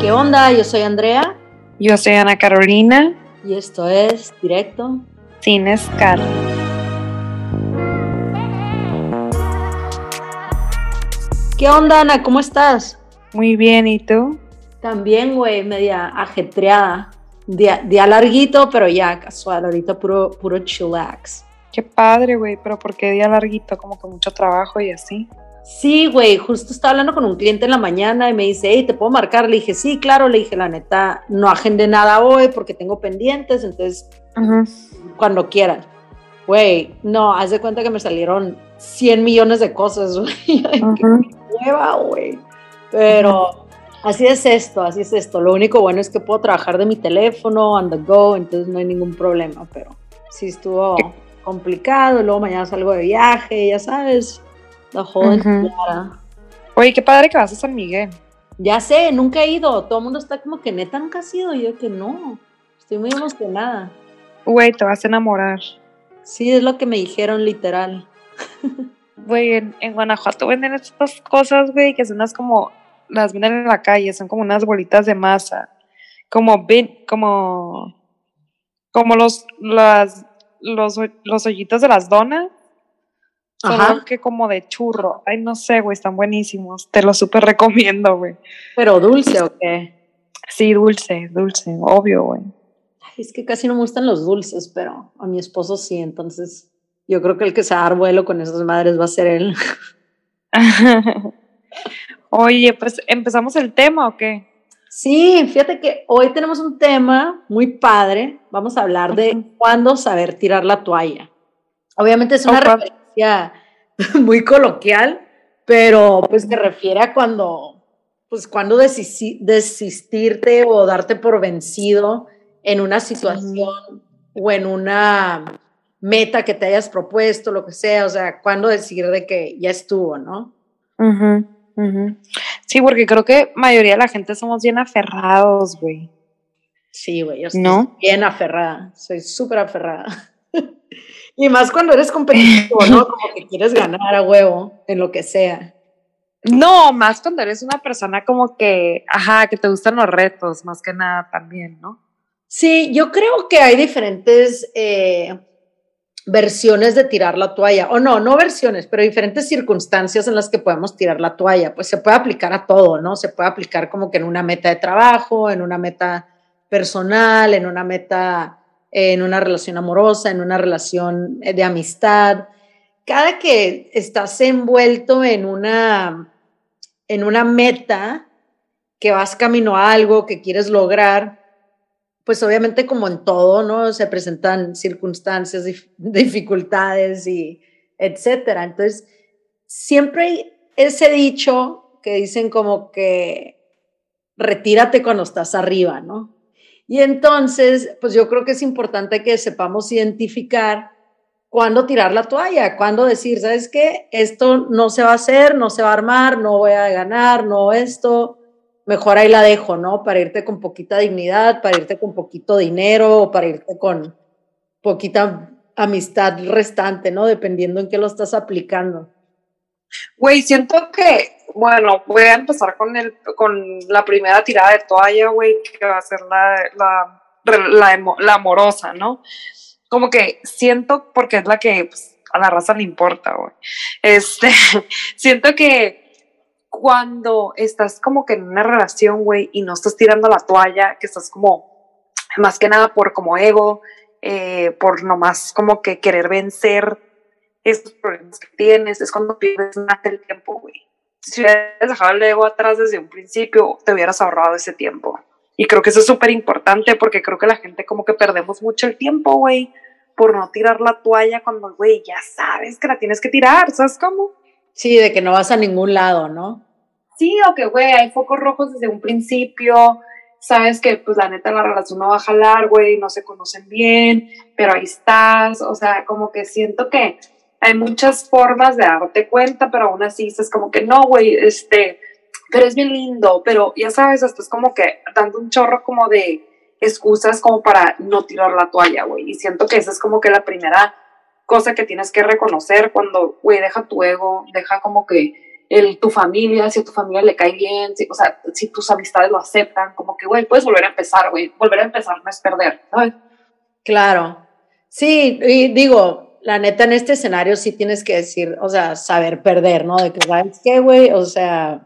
¿Qué onda? Yo soy Andrea Yo soy Ana Carolina, y esto es Directo. sin escala. ¿Qué onda, Ana? ¿Cómo estás? Muy bien, ¿y tú? También, güey, media ajetreada. Día, día larguito, pero ya casual. Ahorita puro, puro chillax. Qué padre, güey, pero ¿por qué día larguito? Como que mucho trabajo y así. Sí, güey, justo estaba hablando con un cliente en la mañana y me dice, hey, ¿te puedo marcar? Le dije, sí, claro. Le dije, la neta, no agendé nada hoy porque tengo pendientes, entonces cuando quieran. Güey, no, haz de cuenta que me salieron 100 millones de cosas, güey. Ujú. hueva, güey. Pero así es esto, así es esto. Lo único bueno es que puedo trabajar de mi teléfono, on the go, entonces no hay ningún problema, pero sí estuvo complicado. Luego mañana salgo de viaje, ya sabes, la joven. Ujú. Oye, qué padre que vas a San Miguel. Ya sé, nunca he ido. Todo el mundo está como que neta nunca has ido. Y yo que no. Estoy muy emocionada. Güey, te vas a enamorar. Sí, es lo que me dijeron literal. Güey, en, en Guanajuato venden estas cosas, güey, que son unas como, las venden en la calle, son como unas bolitas de masa. Como, como, como los, las, los, los hoyitos de las donas. Solo Ajá. que como de churro. Ay, no sé, güey, están buenísimos. Te los súper recomiendo, güey. Pero dulce o qué? Sí, dulce, dulce, obvio, güey. Es que casi no me gustan los dulces, pero a mi esposo sí. Entonces yo creo que el que se va a dar vuelo con esas madres va a ser él. Oye, pues empezamos el tema o qué? Sí, fíjate que hoy tenemos un tema muy padre. Vamos a hablar de Ujú. cuándo saber tirar la toalla. Obviamente es una referencia muy coloquial, pero pues se refiere a cuando, pues cuando desistirte o darte por vencido en una situación o en una meta que te hayas propuesto, lo que sea, o sea, cuando decir de que ya estuvo, ¿no? Ujú, ujú. Sí, porque creo que mayoría de la gente somos bien aferrados, güey. Sí, güey, yo estoy ¿No? bien aferrada, soy súper aferrada. y más cuando eres competitivo, ¿no? Como que quieres ganar a huevo en lo que sea. No, más cuando eres una persona como que, ajá, que te gustan los retos, más que nada también, ¿no? Sí, yo creo que hay diferentes eh, versiones de tirar la toalla, o no, no versiones, pero diferentes circunstancias en las que podemos tirar la toalla. Pues se puede aplicar a todo, ¿no? Se puede aplicar como que en una meta de trabajo, en una meta personal, en una meta, en una relación amorosa, en una relación eh, de amistad. Cada que estás envuelto en una, en una meta, que vas camino a algo que quieres lograr, pues obviamente como en todo, ¿no? Se presentan circunstancias, dif- dificultades y etcétera. Entonces, siempre hay ese dicho que dicen como que retírate cuando estás arriba, ¿no? Y entonces, pues yo creo que es importante que sepamos identificar cuándo tirar la toalla, cuándo decir, ¿sabes qué? Esto no se va a hacer, no se va a armar, no voy a ganar, no esto, mejor ahí la dejo, ¿no? Para irte con poquita dignidad, para irte con poquito dinero, o para irte con poquita amistad restante, ¿no? Dependiendo en qué lo estás aplicando. Güey, siento que, bueno, voy a empezar con el, con la primera tirada de toalla, güey, que va a ser la, la, la, la amorosa, ¿no? Como que siento, porque es la que pues, a la raza le importa, güey. Este, siento que cuando estás como que en una relación, güey, y no estás tirando la toalla, que estás como, más que nada por como ego, eh, por nomás como que querer vencer estos problemas que tienes, es cuando pierdes más el tiempo, güey. Si hubieras dejado el ego atrás desde un principio, te hubieras ahorrado ese tiempo. Y creo que eso es súper importante porque creo que la gente como que perdemos mucho el tiempo, güey, por no tirar la toalla cuando, güey, ya sabes que la tienes que tirar, ¿sabes cómo? Sí, de que no vas a ningún lado, ¿no? Sí, o que, güey, hay focos rojos desde un principio, sabes que, pues, la neta, la relación no va a jalar, güey, no se conocen bien, pero ahí estás, o sea, como que siento que hay muchas formas de darte cuenta, pero aún así es como que, no, güey, este, pero es bien lindo, pero ya sabes, hasta es como que dando un chorro como de excusas como para no tirar la toalla, güey, y siento que esa es como que la primera cosa que tienes que reconocer cuando, güey, deja tu ego, deja como que el, tu familia, si a tu familia le cae bien, si, o sea, si tus amistades lo aceptan, como que, güey, puedes volver a empezar, güey, volver a empezar no es perder, ¿sabes? Claro, sí, y digo, la neta en este escenario sí tienes que decir, o sea, saber perder, ¿no? De que, ¿sabes qué, güey? O sea,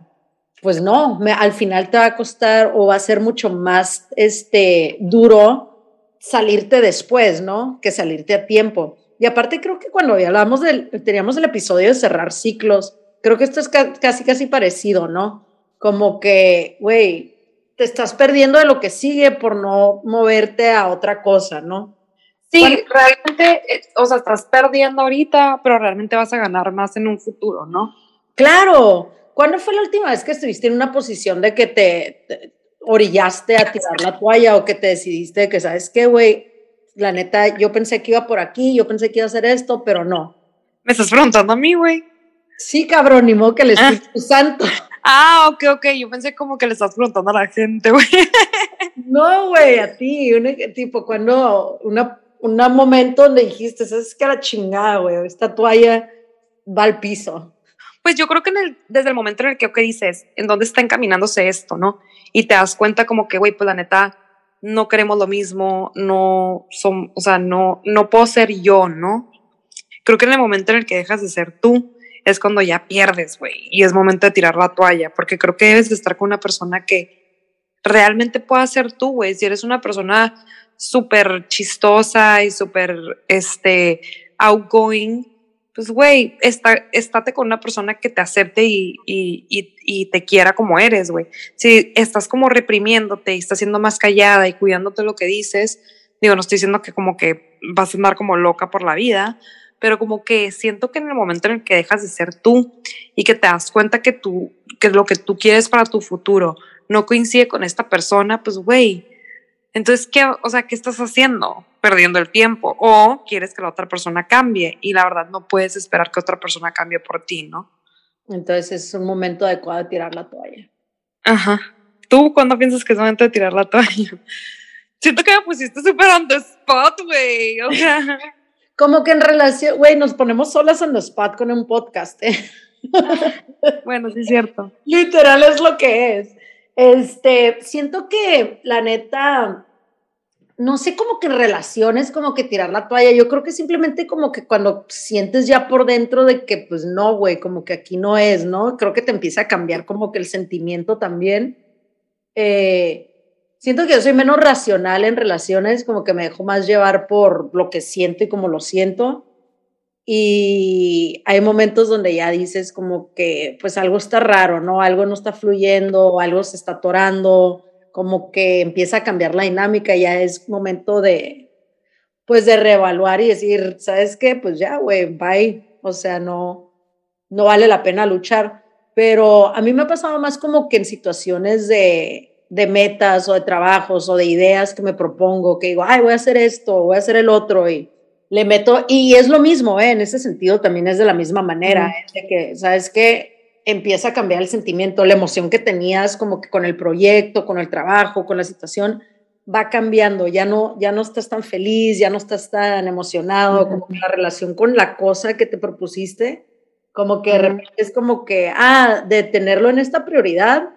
pues no, me, al final te va a costar o va a ser mucho más, este, duro salirte después, ¿no? Que salirte a tiempo. Y aparte creo que cuando hablamos del, teníamos el episodio de cerrar ciclos, creo que esto es casi, casi parecido, ¿no? Como que, güey, te estás perdiendo de lo que sigue por no moverte a otra cosa, ¿no? Sí, realmente, eh, o sea, estás perdiendo ahorita, pero realmente vas a ganar más en un futuro, ¿no? Claro. ¿Cuándo fue la última vez que estuviste en una posición de que te, orillaste a tirar la toalla o que te decidiste que, ¿sabes qué, güey? La neta, yo pensé que iba por aquí, yo pensé que iba a hacer esto, pero no. ¿Me estás preguntando a mí, güey? Sí, cabrón, ni modo que le estoy ah. Santo. Ah, ok, ok. Yo pensé como que le estás preguntando a la gente, güey. No, güey, a ti. tipo, cuando una, un momento donde dijiste, ¿sabes qué? La chingada, güey. Esta toalla va al piso. Pues yo creo que desde el momento en el que, dices, ¿en dónde está encaminándose esto, no? Y te das cuenta como que, güey, pues la neta, no queremos lo mismo, no son, o sea, no, no puedo ser yo, ¿no? Creo que en el momento en el que dejas de ser tú, es cuando ya pierdes, güey, y es momento de tirar la toalla, porque creo que debes de estar con una persona que realmente pueda ser tú, güey. Si eres una persona súper chistosa y súper, este, outgoing, pues, güey, está, estate con una persona que te acepte y, y, y, te quiera como eres, güey. Si estás como reprimiéndote y estás siendo más callada y cuidándote lo que dices, digo, no estoy diciendo que como que vas a andar como loca por la vida, pero como que siento que en el momento en el que dejas de ser tú y que te das cuenta que, tú, que lo que tú quieres para tu futuro no coincide con esta persona, pues güey, entonces, ¿qué, o sea, ¿qué estás haciendo? Perdiendo el tiempo. O quieres que la otra persona cambie y la verdad no puedes esperar que otra persona cambie por ti, ¿no? Entonces es un momento adecuado de tirar la toalla. Ajá. ¿Tú cuándo piensas que es momento de tirar la toalla? Siento que me pusiste súper on the spot, güey. O sea. Como que en relación, güey, nos ponemos solas en los spot con un podcast, ¿eh? bueno, sí es cierto. Literal es lo que es. Este, siento que la neta, no sé, como que relaciones, como que tirar la toalla. Yo creo que simplemente como que cuando sientes ya por dentro de que, pues no, güey, como que aquí no es, ¿no? Creo que te empieza a cambiar como que el sentimiento también. Eh, siento que yo soy menos racional en relaciones, como que me dejo más llevar por lo que siento y como lo siento. Y hay momentos donde ya dices como que pues algo está raro, ¿no? Algo no está fluyendo, algo se está atorando, como que empieza a cambiar la dinámica, ya es momento de pues de reevaluar y decir, ¿sabes qué? Pues ya, güey, bye. O sea, no, no vale la pena luchar. Pero a mí me ha pasado más como que en situaciones de, de metas o de trabajos o de ideas que me propongo, que digo, ay, voy a hacer esto, voy a hacer el otro y le meto, y es lo mismo, ¿eh? en ese sentido también es de la misma manera, ¿eh? de que, ¿sabes qué? Empieza a cambiar el sentimiento, la emoción que tenías como que con el proyecto, con el trabajo, con la situación, va cambiando, ya no, ya no estás tan feliz, ya no estás tan emocionado, como que la relación con la cosa que te propusiste, como que de repente es como que, ah, de tenerlo en esta prioridad,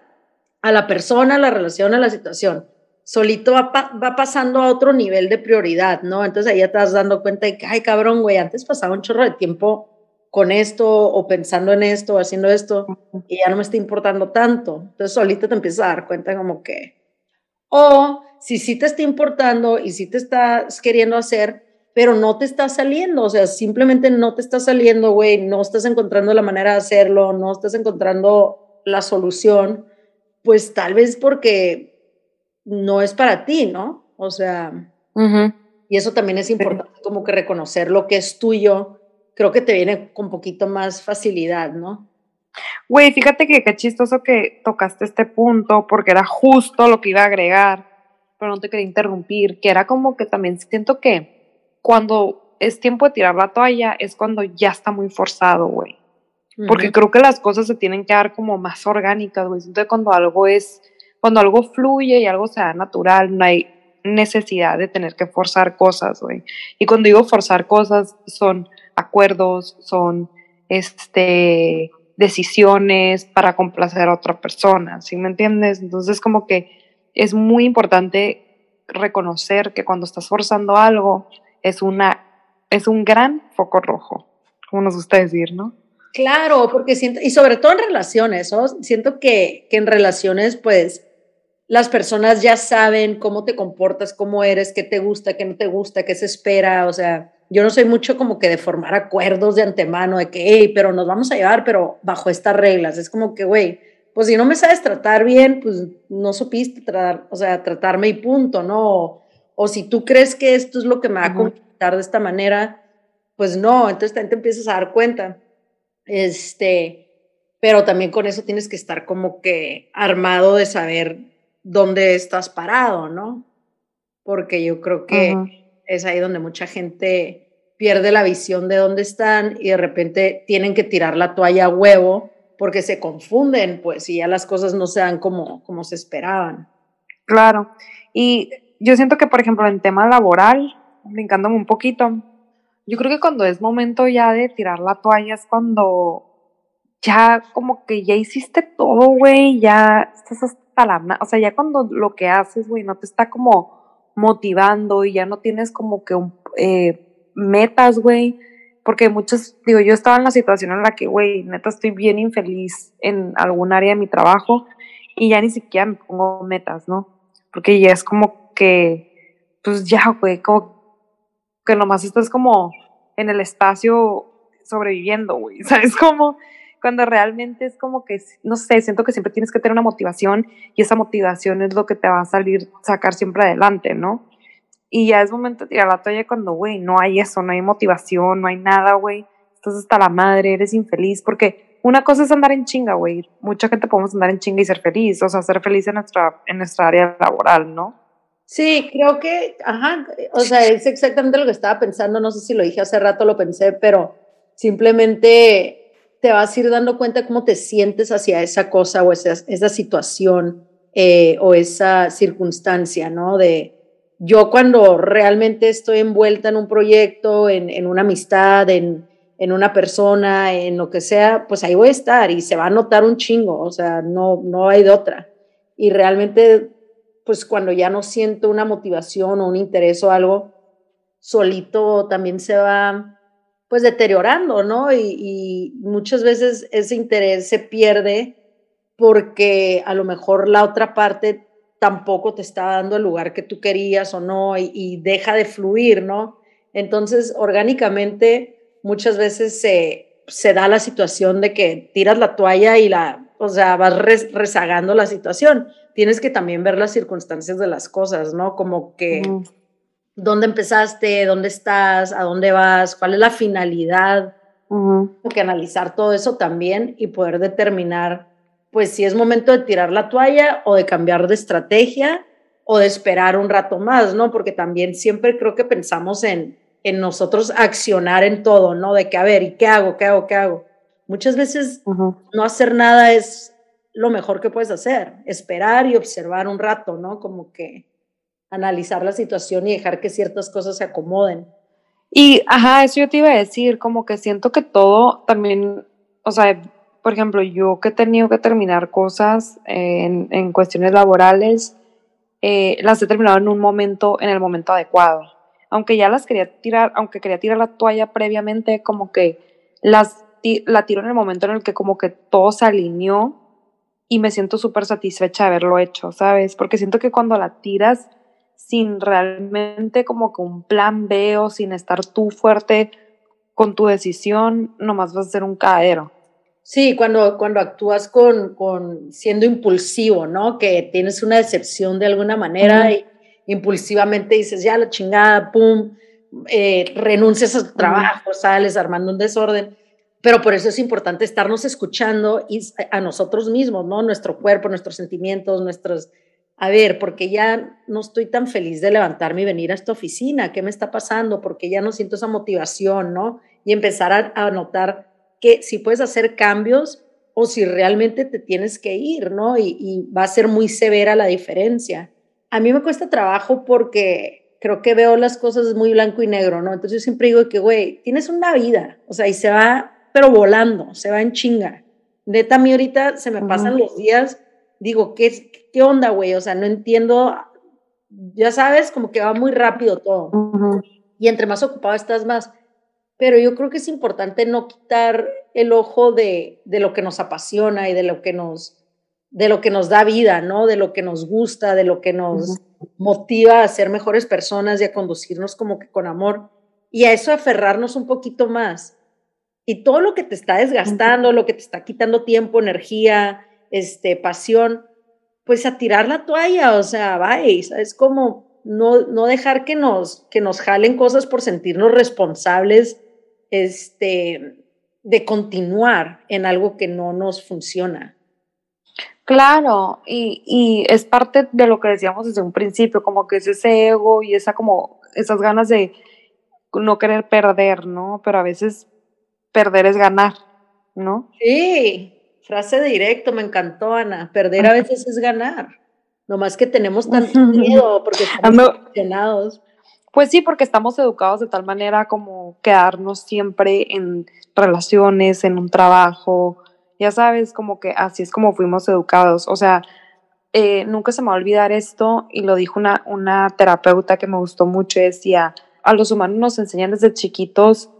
a la persona, a la relación, a la situación. Solito va, va, pasando a otro nivel de prioridad, ¿no? Entonces ahí ya te vas dando cuenta de que, ay, cabrón, güey, antes pasaba un chorro de tiempo con esto o pensando en esto o haciendo esto y ya no me está importando tanto. Entonces solito te empiezas a dar cuenta como que, o si sí te está importando y sí te estás queriendo hacer, pero no te está saliendo, o sea, simplemente no te está saliendo, güey, no estás encontrando la manera de hacerlo, no estás encontrando la solución pues tal vez porque no es para ti, ¿no? O sea, y eso también es importante, como que reconocer lo que es tuyo, creo que te viene con un poquito más facilidad, ¿no? Güey, fíjate que qué chistoso que tocaste este punto, porque era justo lo que iba a agregar, pero no te quería interrumpir, que era como que también siento que cuando es tiempo de tirar la toalla es cuando ya está muy forzado, güey. Porque creo que las cosas se tienen que dar como más orgánicas, güey. Siento que cuando algo es, cuando algo fluye y algo se da natural, no hay necesidad de tener que forzar cosas, güey. Y cuando digo forzar cosas, son acuerdos, son este decisiones para complacer a otra persona, ¿sí me entiendes? Entonces como que es muy importante reconocer que cuando estás forzando algo es una es un gran foco rojo, como nos gusta decir, ¿no? Claro, porque siento, y sobre todo en relaciones, ¿no? Siento que, que en relaciones, pues, las personas ya saben cómo te comportas, cómo eres, qué te gusta, qué no te gusta, qué se espera, o sea, yo no soy mucho como que de formar acuerdos de antemano, de que, hey, pero nos vamos a llevar, pero bajo estas reglas. Es como que, güey, pues si no me sabes tratar bien, pues no supiste tratar, o sea, tratarme y punto, ¿no? O, si tú crees que esto es lo que me va a conquistar de esta manera, pues no, entonces también te empiezas a dar cuenta. Este, pero también con eso tienes que estar como que armado de saber dónde estás parado, ¿no? Porque yo creo que es ahí donde mucha gente pierde la visión de dónde están y de repente tienen que tirar la toalla a huevo porque se confunden, pues, y ya las cosas no se dan como, como se esperaban. Claro. Y yo siento que, por ejemplo, en tema laboral, brincándome un poquito, yo creo que cuando es momento ya de tirar la toalla es cuando ya como que ya hiciste todo, güey, ya estás O sea, ya cuando lo que haces, güey, no te está como motivando y ya no tienes como que eh, metas, güey. Porque muchos, digo, yo estaba en la situación en la que, güey, neta estoy bien infeliz en algún área de mi trabajo y ya ni siquiera me pongo metas, ¿no? Porque ya es como que, pues ya, güey, como que nomás estás como en el espacio sobreviviendo, güey, ¿sabes? Como cuando realmente es como que, no sé, siento que siempre tienes que tener una motivación y esa motivación es lo que te va a salir, sacar siempre adelante, ¿no? Y ya es momento de tirar la toalla cuando, güey, no hay eso, no hay motivación, no hay nada, güey, estás hasta la madre, eres infeliz, porque una cosa es andar en chinga, güey, mucha gente podemos andar en chinga y ser feliz, o sea, ser feliz en nuestra, en nuestra área laboral, ¿no? Sí, creo que, ajá, o sea, es exactamente lo que estaba pensando, no sé si lo dije hace rato, lo pensé, pero simplemente te vas a ir dando cuenta cómo te sientes hacia esa cosa o esa, esa situación eh, o esa circunstancia, ¿no? De yo cuando realmente estoy envuelta en un proyecto, en, en una amistad, en, en, una persona, en lo que sea, pues ahí voy a estar y se va a notar un chingo, o sea, no, no hay de otra. Y realmente, pues cuando ya no siento una motivación o un interés o algo, solito también se va pues deteriorando, ¿no? Y, muchas veces ese interés se pierde porque a lo mejor la otra parte tampoco te está dando el lugar que tú querías o no y, deja de fluir, ¿no? Entonces, orgánicamente, muchas veces se, se, da la situación de que tiras la toalla y la, o sea, vas rezagando la situación. Tienes que también ver las circunstancias de las cosas, ¿no? Como que dónde empezaste, dónde estás, a dónde vas, cuál es la finalidad. Uh que analizar todo eso también y poder determinar, pues, si es momento de tirar la toalla o de cambiar de estrategia o de esperar un rato más, ¿no? Porque también siempre creo que pensamos en, en nosotros accionar en todo, ¿no? De que, a ver, ¿y qué hago? ¿Qué hago? ¿Qué hago? Muchas veces no hacer nada es lo mejor que puedes hacer, esperar y observar un rato, ¿no? Como que analizar la situación y dejar que ciertas cosas se acomoden. Y, ajá, eso yo te iba a decir, como que siento que todo también, o sea, por ejemplo, yo que he tenido que terminar cosas en, en cuestiones laborales, eh, las he terminado en un momento, en el momento adecuado. Aunque ya las quería tirar, aunque quería tirar la toalla previamente, como que las la tiro en el momento en el que como que todo se alineó y me siento súper satisfecha de haberlo hecho, ¿sabes? Porque siento que cuando la tiras sin realmente como que un plan B o sin estar tú fuerte con tu decisión, nomás vas a ser un caero. Sí, cuando, cuando actúas con, con siendo impulsivo, ¿no? Que tienes una decepción de alguna manera y impulsivamente dices, ya la chingada, pum, eh, renuncias a tu trabajo, sales armando un desorden. Pero por eso es importante estarnos escuchando y a nosotros mismos, ¿no? Nuestro cuerpo, nuestros sentimientos, nuestros, a ver, porque ya no estoy tan feliz de levantarme y venir a esta oficina, ¿qué me está pasando? Porque ya no siento esa motivación, ¿no? Y empezar a, notar que si puedes hacer cambios o si realmente te tienes que ir, ¿no? Y, y, va a ser muy severa la diferencia. A mí me cuesta trabajo porque creo que veo las cosas muy blanco y negro, ¿no? Entonces yo siempre digo que, güey, tienes una vida, o sea, y se va, pero volando, se va en chinga. Neta, a mí ahorita se me pasan los días, digo, ¿qué, qué onda, güey? O sea, no entiendo, ya sabes, como que va muy rápido todo. Y entre más ocupado estás, más. Pero yo creo que es importante no quitar el ojo de, de lo que nos apasiona y de lo que nos, de lo que nos da vida, ¿no? De lo que nos gusta, de lo que nos motiva a ser mejores personas y a conducirnos como que con amor y a eso aferrarnos un poquito más. Y todo lo que te está desgastando, lo que te está quitando tiempo, energía, este, pasión, pues a tirar la toalla, o sea, vais, es como no, no dejar que nos, que nos jalen cosas por sentirnos responsables este, de continuar en algo que no nos funciona. Claro, y, y, es parte de lo que decíamos desde un principio, como que es ese ego y esa como esas ganas de no querer perder, ¿no? Pero a veces perder es ganar, ¿no? Sí, frase directo, me encantó, Ana. Perder a veces es ganar. Nomás que tenemos tanto miedo porque estamos emocionados. Pues sí, porque estamos educados de tal manera como quedarnos siempre en relaciones, en un trabajo, ya sabes, como que así es como fuimos educados. O sea, eh, nunca se me va a olvidar esto y lo dijo una, una terapeuta que me gustó mucho, decía, a los humanos nos enseñan desde chiquitos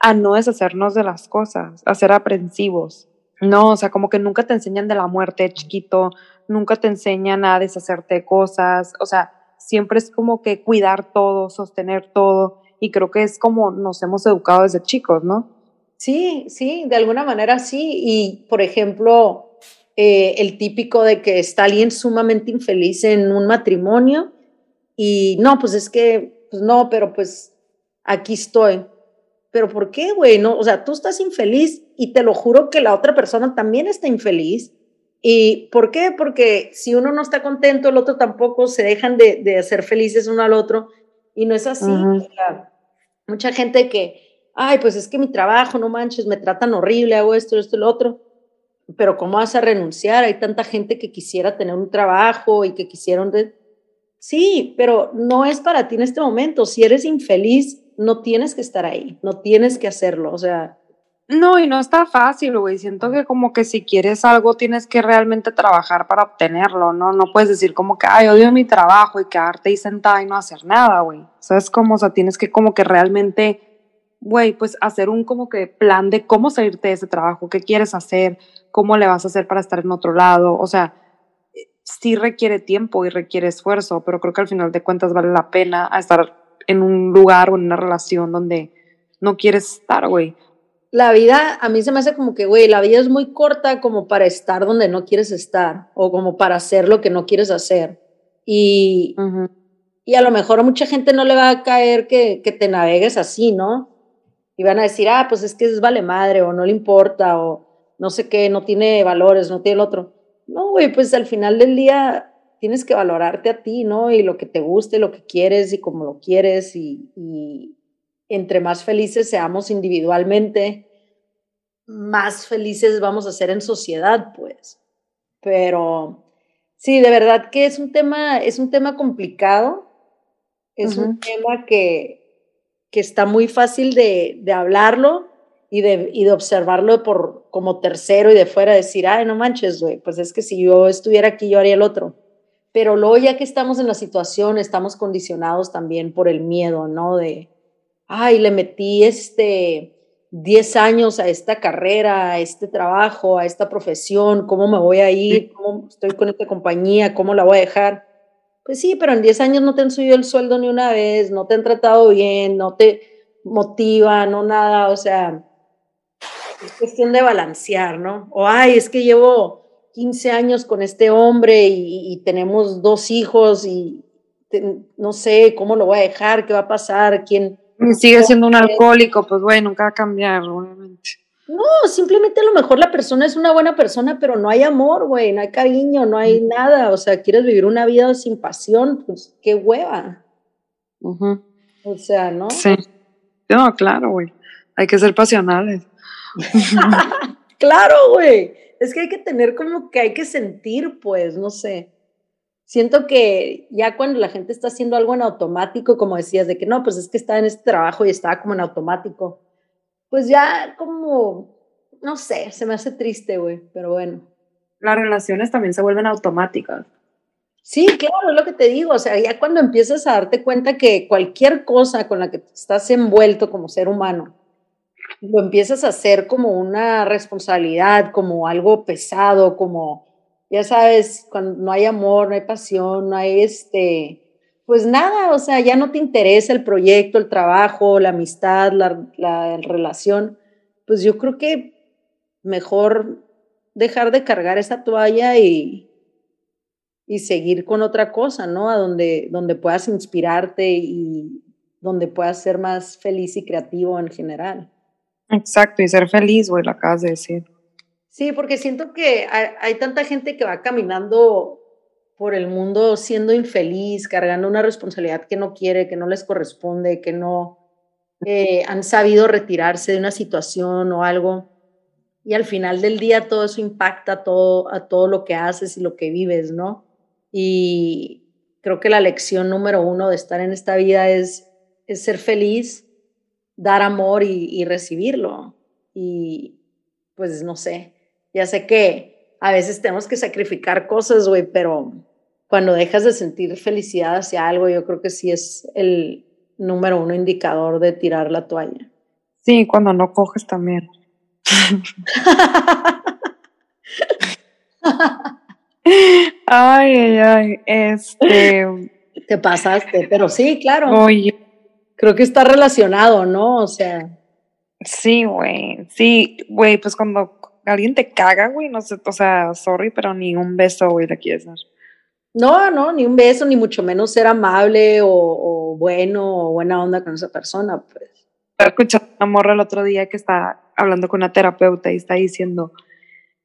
a no deshacernos de las cosas, a ser aprensivos. No, o sea, como que nunca te enseñan de la muerte chiquito, nunca te enseñan a deshacerte de cosas, o sea, siempre es como que cuidar todo, sostener todo, y creo que es como nos hemos educado desde chicos, ¿no? Sí, sí, de alguna manera sí. Y, por ejemplo, eh, el típico de que está alguien sumamente infeliz en un matrimonio y no, pues es que, pues no, pero pues aquí estoy. Pero ¿por qué, güey? No, o sea, tú estás infeliz y te lo juro que la otra persona también está infeliz. ¿Y por qué? Porque si uno no está contento, el otro tampoco, se dejan de, de hacer felices uno al otro. Y no es así. mucha gente que, ay, pues es que mi trabajo, no manches, me tratan horrible, hago esto, esto, lo otro. Pero ¿cómo vas a renunciar? Hay tanta gente que quisiera tener un trabajo y que quisieron... De... Sí, pero no es para ti en este momento. Si eres infeliz, no tienes que estar ahí, no tienes que hacerlo, o sea... No, y no está fácil, güey. Siento que como que si quieres algo tienes que realmente trabajar para obtenerlo, ¿no? No puedes decir como que, ay, odio mi trabajo y quedarte ahí sentada y no hacer nada, güey. ¿Sabes cómo? O sea, tienes que como que realmente güey, pues hacer un como que plan de cómo salirte de ese trabajo, qué quieres hacer, cómo le vas a hacer para estar en otro lado, o sea, sí requiere tiempo y requiere esfuerzo, pero creo que al final de cuentas vale la pena estar en un lugar o en una relación donde no quieres estar, güey. La vida, a mí se me hace como que, güey, la vida es muy corta como para estar donde no quieres estar o como para hacer lo que no quieres hacer. Y, y a lo mejor a mucha gente no le va a caer que, que te navegues así, ¿no? y van a decir, ah, pues es que es vale madre o no le importa o no sé qué, no tiene valores, no tiene el otro. No, güey, pues al final del día tienes que valorarte a ti, ¿no? Y lo que te guste, lo que quieres y cómo lo quieres y, y entre más felices seamos individualmente, más felices vamos a ser en sociedad, pues. Pero sí, de verdad que es un tema, es un tema complicado, es un tema que, que está muy fácil de, de hablarlo y de, y de observarlo por, como tercero y de fuera decir, ay, no manches, güey, pues es que si yo estuviera aquí, yo haría el otro. Pero luego ya que estamos en la situación, estamos condicionados también por el miedo, ¿no? De, ay, le metí este 10 años a esta carrera, a este trabajo, a esta profesión, ¿cómo me voy a ir? ¿Cómo estoy con esta compañía? ¿Cómo la voy a dejar? Pues sí, pero en 10 años no te han subido el sueldo ni una vez, no te han tratado bien, no te motiva, no nada, o sea, es cuestión de balancear, ¿no? O, ay, es que llevo 15 años con este hombre y, tenemos dos hijos y no sé cómo lo voy a dejar, qué va a pasar, quién... Sigue siendo un alcohólico, pues bueno, nunca va a cambiar, obviamente. No, simplemente a lo mejor la persona es una buena persona, pero no hay amor, güey, no hay cariño, no hay nada. O sea, quieres vivir una vida sin pasión, pues qué hueva. O sea, ¿no? Sí. No, claro, güey. Hay que ser pasionales. claro, güey. Es que hay que tener como que hay que sentir, pues, no sé. Siento que ya cuando la gente está haciendo algo en automático, como decías, de que no, pues es que está en este trabajo y estaba como en automático pues ya como no sé, se me hace triste, güey, pero bueno. Las relaciones también se vuelven automáticas. Sí, claro, es lo que te digo, o sea, ya cuando empiezas a darte cuenta que cualquier cosa con la que estás envuelto como ser humano, lo empiezas a hacer como una responsabilidad, como algo pesado, como, ya sabes, cuando no hay amor, no hay pasión, no hay este, pues nada, o sea, ya no te interesa el proyecto, el trabajo, la amistad, la, la relación, pues yo creo que mejor dejar de cargar esa toalla y, y seguir con otra cosa, ¿no? A donde, donde puedas inspirarte y donde puedas ser más feliz y creativo en general. Exacto, y ser feliz, güey, lo acabas de decir. Sí, porque siento que hay, tanta gente que va caminando por el mundo siendo infeliz, cargando una responsabilidad que no quiere, que no les corresponde, que no eh, han sabido retirarse de una situación o algo. Y al final del día todo eso impacta todo, a todo lo que haces y lo que vives, ¿no? Y creo que la lección número uno de estar en esta vida es, es ser feliz, dar amor y, recibirlo. Y pues no sé, ya sé que a veces tenemos que sacrificar cosas, güey, pero cuando dejas de sentir felicidad hacia algo, yo creo que sí es el número uno indicador de tirar la toalla. Sí, cuando no coges también. Ay, ay, ay, este... Te pasaste, pero sí, claro. Oye. Creo que está relacionado, ¿no? O sea. Sí, güey, sí, güey, pues cuando alguien te caga, güey, no sé, o sea, sorry, pero ni un beso, güey, le quieres dar. No, no, ni un beso, ni mucho menos ser amable o, bueno o buena onda con esa persona, pues. Escuché una morra el otro día que está hablando con una terapeuta y está diciendo,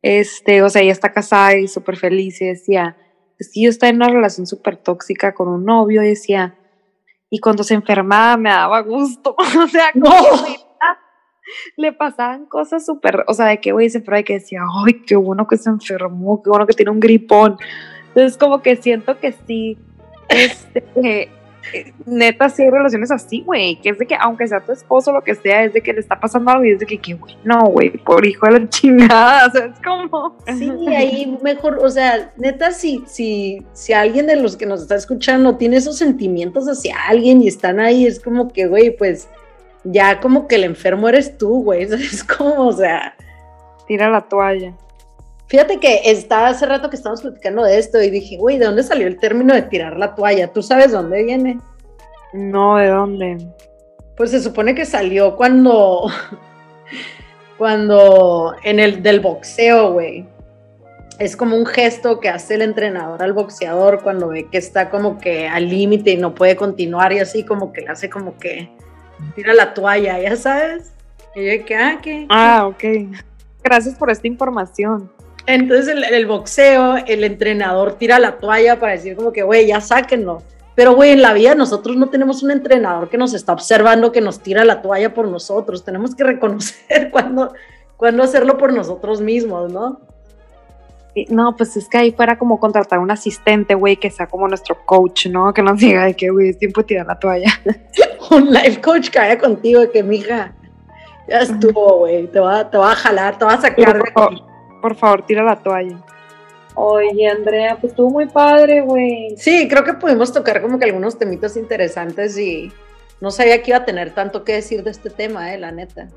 este, o sea, ella está casada y súper feliz y decía, es que yo estaba en una relación súper tóxica con un novio y decía, y cuando se enfermaba me daba gusto, o sea, no. le pasaban cosas súper, o sea, de que güey se enfermó y que decía, ay, qué bueno que se enfermó, qué bueno que tiene un gripón. Entonces, como que siento que sí, este, neta, sí hay relaciones así, güey, que es de que aunque sea tu esposo, lo que sea, es de que le está pasando algo y es de que, qué no, güey, por hijo de la chingada, o sea, es como... Sí, ahí mejor, o sea, neta, si, si, si alguien de los que nos está escuchando tiene esos sentimientos hacia alguien y están ahí, es como que, güey, pues ya como que el enfermo eres tú, güey, es como, o sea... Tira la toalla. Fíjate que estaba hace rato que estábamos platicando de esto y dije, güey, ¿de dónde salió el término de tirar la toalla? ¿Tú sabes dónde viene? No, ¿de dónde? Pues se supone que salió cuando, cuando en el del boxeo, güey. Es como un gesto que hace el entrenador al boxeador cuando ve que está como que al límite y no puede continuar y así como que le hace como que tira la toalla, ya sabes. Y yo que, ah, ¿qué? Ah, ok. Gracias por esta información. Entonces el, el, boxeo, el entrenador tira la toalla para decir como que, güey, ya sáquenlo. Pero, güey, en la vida nosotros no tenemos un entrenador que nos está observando, que nos tira la toalla por nosotros. Tenemos que reconocer cuándo, cuándo hacerlo por nosotros mismos, ¿no? No, pues es que ahí fuera como contratar un asistente, güey, que sea como nuestro coach, ¿no? Que nos diga de que, güey, es tiempo de tirar la toalla. un life coach que vaya contigo, de que, mija, ya estuvo, güey, te va, te va a jalar, te va a sacar de aquí por favor, tira la toalla. Oye, Andrea, pues estuvo muy padre, güey. Sí, creo que pudimos tocar como que algunos temitos interesantes y no sabía que iba a tener tanto que decir de este tema, eh, la neta.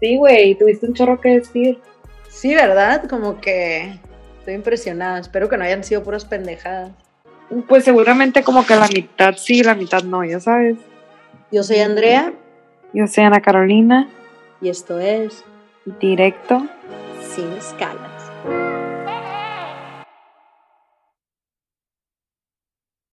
Sí, güey, tuviste un chorro que decir. Sí, ¿verdad? Como que estoy impresionada. Espero que no hayan sido puras pendejadas. Pues seguramente como que la mitad sí, la mitad no, ya sabes. Yo soy Andrea. Yo soy Ana Carolina. Y esto es Directo sin escalas.